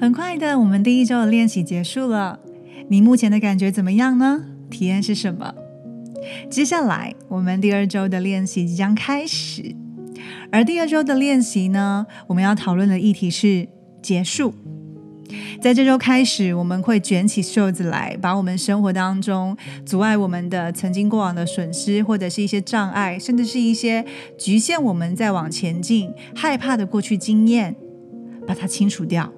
很快的，我们第一周的练习结束了。你目前的感觉怎么样呢？体验是什么？接下来，我们第二周的练习即将开始。而第二周的练习呢，我们要讨论的议题是结束。在这周开始，我们会卷起袖子来，把我们生活当中阻碍我们的曾经过往的损失，或者是一些障碍，甚至是一些局限我们在往前进、害怕的过去经验，把它清除掉。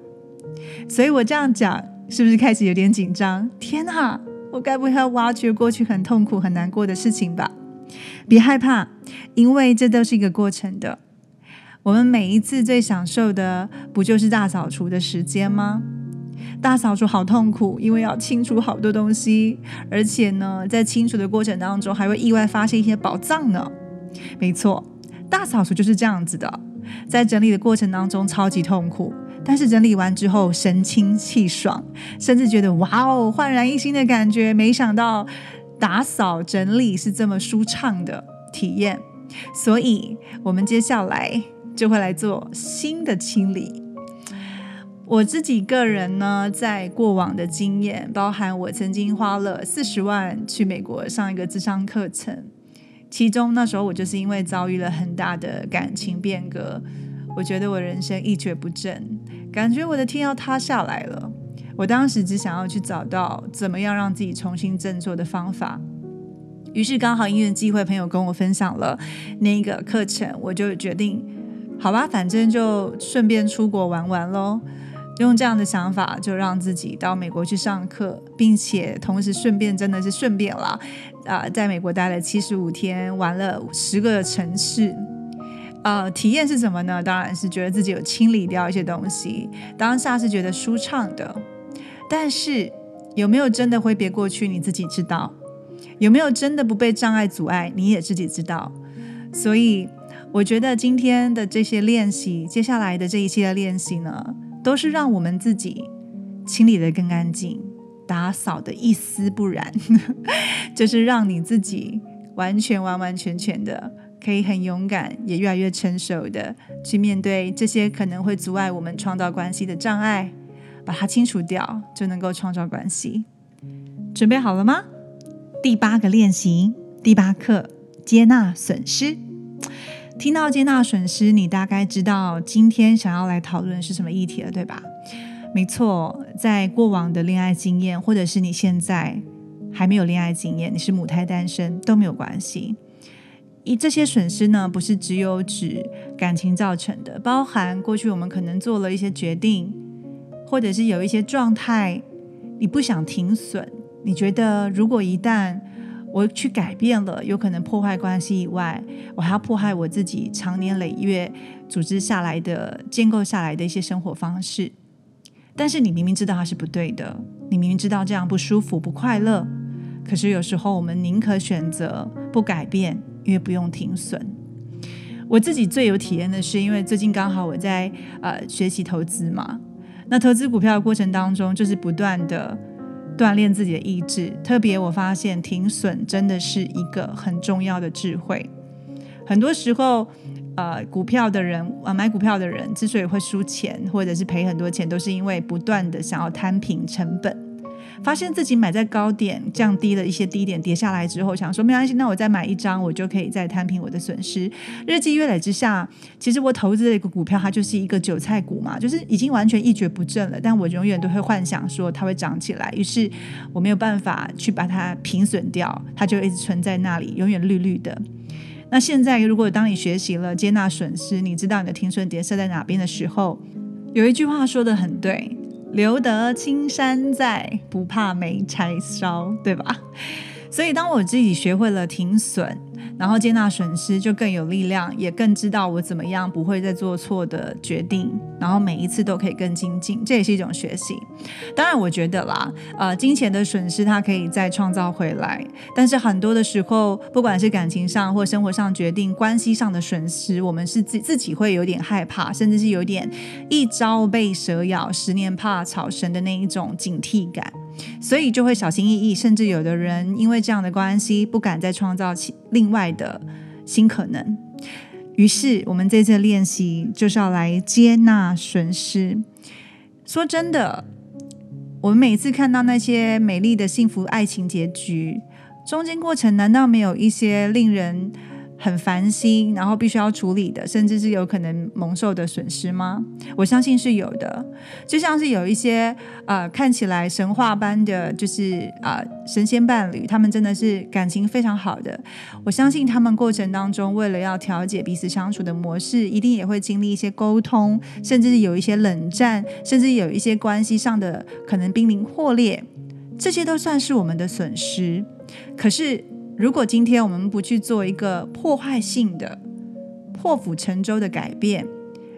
所以我这样讲，是不是开始有点紧张？天哪，我该不会要挖掘过去很痛苦、很难过的事情吧？别害怕，因为这都是一个过程的。我们每一次最享受的，不就是大扫除的时间吗？大扫除好痛苦，因为要清除好多东西，而且呢，在清除的过程当中，还会意外发现一些宝藏呢。没错，大扫除就是这样子的，在整理的过程当中超级痛苦，但是整理完之后神清气爽，甚至觉得哇哦，焕然一新的感觉。没想到打扫整理是这么舒畅的体验，所以我们接下来。就会来做新的清理。我自己个人呢，在过往的经验，包含我曾经花了四十万去美国上一个智商课程，其中那时候我就是因为遭遇了很大的感情变革，我觉得我人生一蹶不振，感觉我的天要塌下来了。我当时只想要去找到怎么样让自己重新振作的方法，于是刚好因缘机会，朋友跟我分享了那个课程，我就决定。好吧，反正就顺便出国玩玩喽。用这样的想法，就让自己到美国去上课，并且同时顺便真的是顺便了啊，在美国待了七十五天，玩了十个城市。呃，体验是什么呢？当然是觉得自己有清理掉一些东西，当下是觉得舒畅的。但是有没有真的挥别过去？你自己知道。有没有真的不被障碍阻碍？你也自己知道。所以。我觉得今天的这些练习，接下来的这一期的练习呢，都是让我们自己清理的更干净，打扫的一丝不染，就是让你自己完全完完全全的可以很勇敢，也越来越成熟的去面对这些可能会阻碍我们创造关系的障碍，把它清除掉，就能够创造关系。准备好了吗？第八个练习，第八课，接纳损失。听到接纳损失，你大概知道今天想要来讨论是什么议题了，对吧？没错，在过往的恋爱经验，或者是你现在还没有恋爱经验，你是母胎单身都没有关系。以这些损失呢，不是只有指感情造成的，包含过去我们可能做了一些决定，或者是有一些状态，你不想停损，你觉得如果一旦我去改变了，有可能破坏关系以外，我还要破坏我自己长年累月组织下来的、建构下来的一些生活方式。但是你明明知道它是不对的，你明明知道这样不舒服、不快乐，可是有时候我们宁可选择不改变，因为不用停损。我自己最有体验的是，因为最近刚好我在呃学习投资嘛，那投资股票的过程当中，就是不断的。锻炼自己的意志，特别我发现停损真的是一个很重要的智慧。很多时候，呃，股票的人啊，买股票的人之所以会输钱，或者是赔很多钱，都是因为不断的想要摊平成本。发现自己买在高点，降低了一些低点，跌下来之后，想说没关系，那我再买一张，我就可以再摊平我的损失。日积月累之下，其实我投资的一个股票，它就是一个韭菜股嘛，就是已经完全一蹶不振了。但我永远都会幻想说它会涨起来，于是我没有办法去把它平损掉，它就一直存在那里，永远绿绿的。那现在，如果当你学习了接纳损失，你知道你的停损点设在哪边的时候，有一句话说的很对。留得青山在，不怕没柴烧，对吧？所以，当我自己学会了停损。然后接纳损失，就更有力量，也更知道我怎么样不会再做错的决定，然后每一次都可以更精进，这也是一种学习。当然，我觉得啦，呃，金钱的损失它可以再创造回来，但是很多的时候，不管是感情上或生活上决定、关系上的损失，我们是自自己会有点害怕，甚至是有点一朝被蛇咬，十年怕草绳的那一种警惕感。所以就会小心翼翼，甚至有的人因为这样的关系不敢再创造起另外的新可能。于是我们这次练习就是要来接纳损失。说真的，我们每次看到那些美丽的幸福爱情结局，中间过程难道没有一些令人？很烦心，然后必须要处理的，甚至是有可能蒙受的损失吗？我相信是有的。就像是有一些啊，看起来神话般的，就是啊神仙伴侣，他们真的是感情非常好的。我相信他们过程当中，为了要调节彼此相处的模式，一定也会经历一些沟通，甚至是有一些冷战，甚至有一些关系上的可能濒临破裂，这些都算是我们的损失。可是。如果今天我们不去做一个破坏性的、破釜沉舟的改变，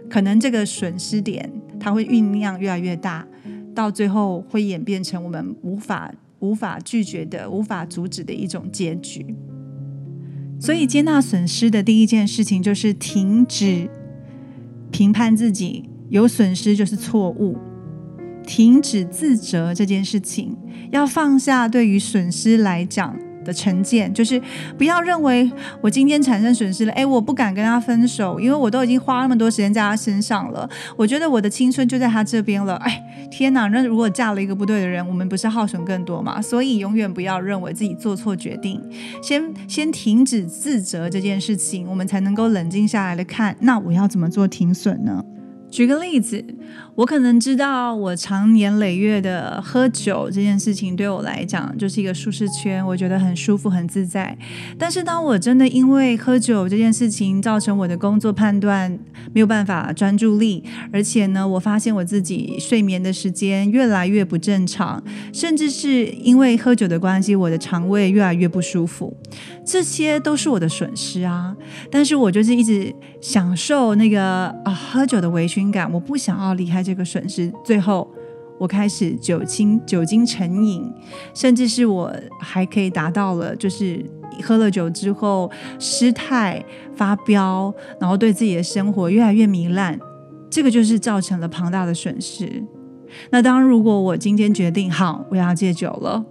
可能这个损失点它会酝酿越来越大，到最后会演变成我们无法、无法拒绝的、无法阻止的一种结局。所以，接纳损失的第一件事情就是停止评判自己，有损失就是错误，停止自责这件事情，要放下对于损失来讲。的成见就是不要认为我今天产生损失了，哎，我不敢跟他分手，因为我都已经花那么多时间在他身上了。我觉得我的青春就在他这边了，哎，天哪！那如果嫁了一个不对的人，我们不是耗损更多吗？所以永远不要认为自己做错决定，先先停止自责这件事情，我们才能够冷静下来的看，那我要怎么做停损呢？举个例子，我可能知道我长年累月的喝酒这件事情对我来讲就是一个舒适圈，我觉得很舒服很自在。但是当我真的因为喝酒这件事情造成我的工作判断没有办法专注力，而且呢，我发现我自己睡眠的时间越来越不正常，甚至是因为喝酒的关系，我的肠胃越来越不舒服，这些都是我的损失啊。但是我就是一直享受那个啊喝酒的微醺。感，我不想要离开这个损失。最后，我开始酒精酒精成瘾，甚至是我还可以达到了，就是喝了酒之后失态、发飙，然后对自己的生活越来越糜烂。这个就是造成了庞大的损失。那当，如果我今天决定好我要戒酒了。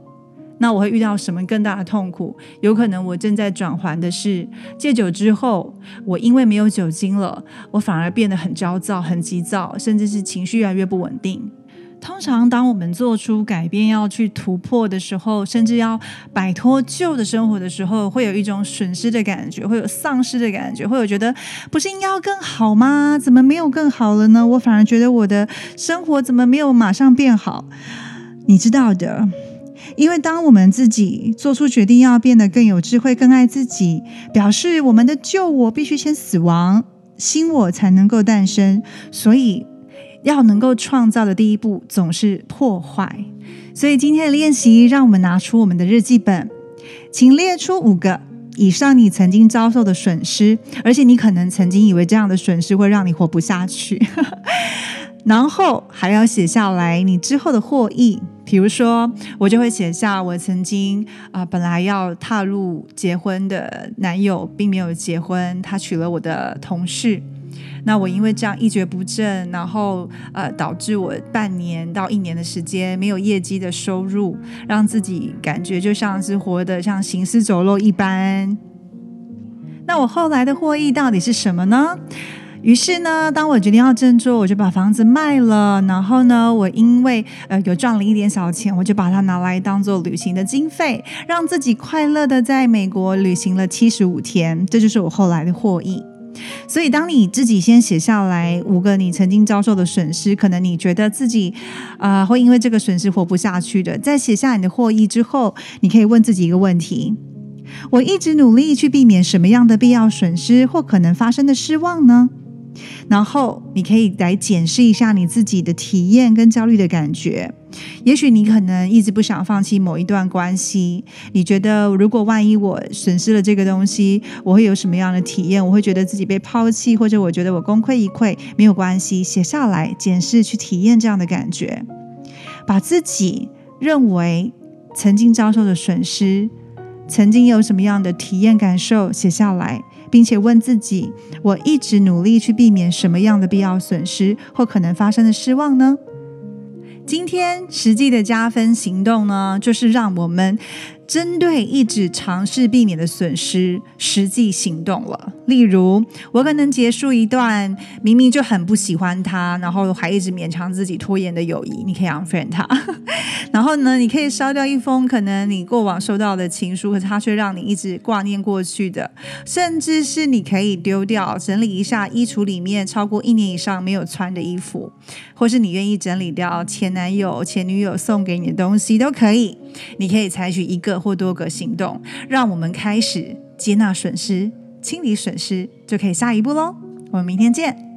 那我会遇到什么更大的痛苦？有可能我正在转环的是戒酒之后，我因为没有酒精了，我反而变得很焦躁、很急躁，甚至是情绪越来越不稳定。通常，当我们做出改变、要去突破的时候，甚至要摆脱旧的生活的时候，会有一种损失的感觉，会有丧失的感觉，会有觉得不是应该要更好吗？怎么没有更好了呢？我反而觉得我的生活怎么没有马上变好？你知道的。因为当我们自己做出决定要变得更有智慧、更爱自己，表示我们的旧我必须先死亡，新我才能够诞生。所以，要能够创造的第一步总是破坏。所以，今天的练习，让我们拿出我们的日记本，请列出五个以上你曾经遭受的损失，而且你可能曾经以为这样的损失会让你活不下去，然后还要写下来你之后的获益。比如说，我就会写下我曾经啊，本来要踏入结婚的男友，并没有结婚，他娶了我的同事。那我因为这样一蹶不振，然后呃，导致我半年到一年的时间没有业绩的收入，让自己感觉就像是活得像行尸走肉一般。那我后来的获益到底是什么呢？于是呢，当我决定要振作，我就把房子卖了。然后呢，我因为呃有赚了一点小钱，我就把它拿来当做旅行的经费，让自己快乐的在美国旅行了七十五天。这就是我后来的获益。所以，当你自己先写下来五个你曾经遭受的损失，可能你觉得自己啊会因为这个损失活不下去的，在写下你的获益之后，你可以问自己一个问题：我一直努力去避免什么样的必要损失或可能发生的失望呢？然后你可以来检视一下你自己的体验跟焦虑的感觉。也许你可能一直不想放弃某一段关系，你觉得如果万一我损失了这个东西，我会有什么样的体验？我会觉得自己被抛弃，或者我觉得我功亏一篑。没有关系，写下来检视去体验这样的感觉，把自己认为曾经遭受的损失，曾经有什么样的体验感受写下来。并且问自己：我一直努力去避免什么样的必要损失或可能发生的失望呢？今天实际的加分行动呢，就是让我们针对一直尝试避免的损失，实际行动了。例如，我可能结束一段明明就很不喜欢他，然后还一直勉强自己拖延的友谊，你可以 unfriend 他。然后呢，你可以烧掉一封可能你过往收到的情书，可是他却让你一直挂念过去的，甚至是你可以丢掉、整理一下衣橱里面超过一年以上没有穿的衣服，或是你愿意整理掉前男友、前女友送给你的东西都可以。你可以采取一个或多个行动，让我们开始接纳损失、清理损失，就可以下一步喽。我们明天见。